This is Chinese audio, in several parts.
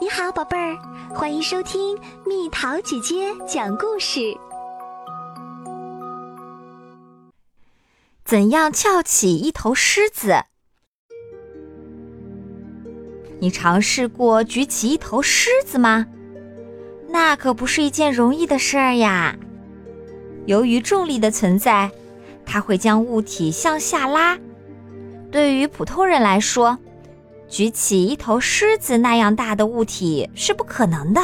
你好，宝贝儿，欢迎收听蜜桃姐姐讲故事。怎样翘起一头狮子？你尝试过举起一头狮子吗？那可不是一件容易的事儿呀。由于重力的存在，它会将物体向下拉。对于普通人来说，举起一头狮子那样大的物体是不可能的，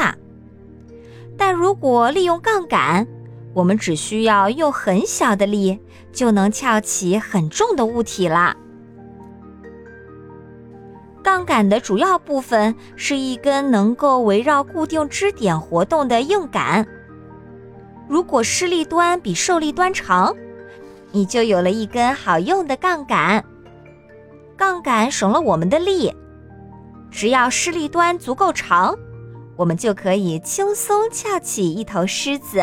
但如果利用杠杆，我们只需要用很小的力就能翘起很重的物体了。杠杆的主要部分是一根能够围绕固定支点活动的硬杆。如果施力端比受力端长，你就有了一根好用的杠杆。杠杆省了我们的力，只要施力端足够长，我们就可以轻松翘起一头狮子。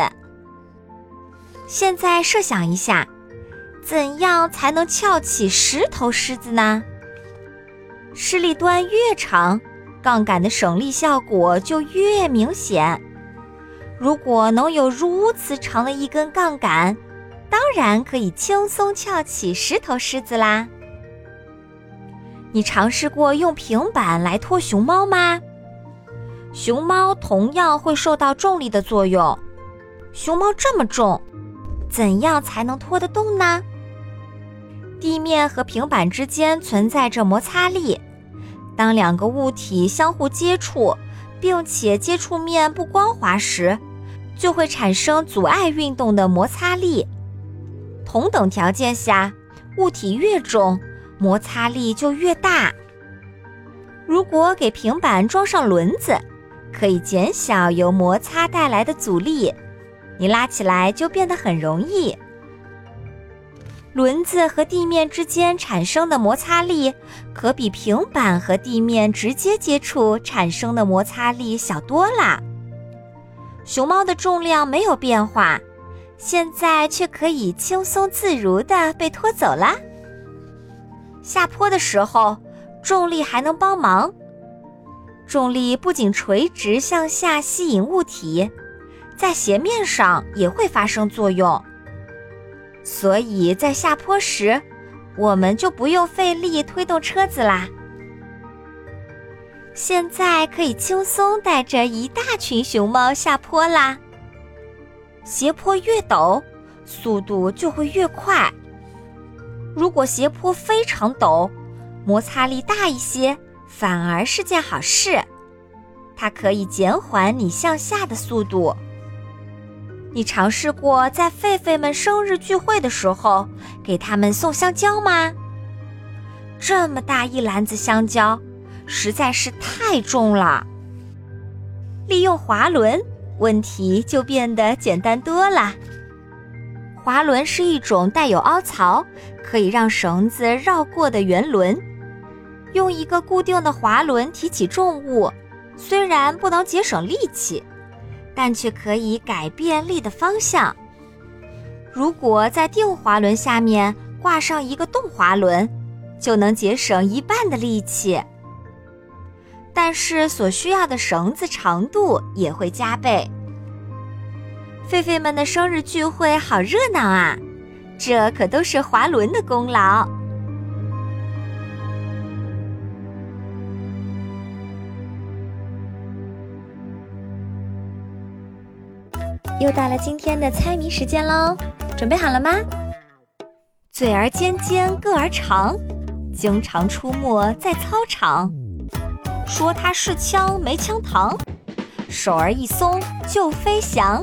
现在设想一下，怎样才能翘起十头狮子呢？施力端越长，杠杆的省力效果就越明显。如果能有如此长的一根杠杆，当然可以轻松翘起十头狮子啦。你尝试过用平板来拖熊猫吗？熊猫同样会受到重力的作用。熊猫这么重，怎样才能拖得动呢？地面和平板之间存在着摩擦力，当两个物体相互接触，并且接触面不光滑时，就会产生阻碍运动的摩擦力。同等条件下，物体越重。摩擦力就越大。如果给平板装上轮子，可以减小由摩擦带来的阻力，你拉起来就变得很容易。轮子和地面之间产生的摩擦力，可比平板和地面直接接触产生的摩擦力小多了。熊猫的重量没有变化，现在却可以轻松自如地被拖走了。下坡的时候，重力还能帮忙。重力不仅垂直向下吸引物体，在斜面上也会发生作用。所以在下坡时，我们就不用费力推动车子啦。现在可以轻松带着一大群熊猫下坡啦。斜坡越陡，速度就会越快。如果斜坡非常陡，摩擦力大一些，反而是件好事。它可以减缓你向下的速度。你尝试过在狒狒们生日聚会的时候给他们送香蕉吗？这么大一篮子香蕉，实在是太重了。利用滑轮，问题就变得简单多了。滑轮是一种带有凹槽，可以让绳子绕过的圆轮。用一个固定的滑轮提起重物，虽然不能节省力气，但却可以改变力的方向。如果在定滑轮下面挂上一个动滑轮，就能节省一半的力气。但是所需要的绳子长度也会加倍。狒狒们的生日聚会好热闹啊！这可都是滑轮的功劳。又到了今天的猜谜时间喽，准备好了吗？嘴儿尖尖，个儿长，经常出没在操场。说它是枪，没枪膛，手儿一松就飞翔。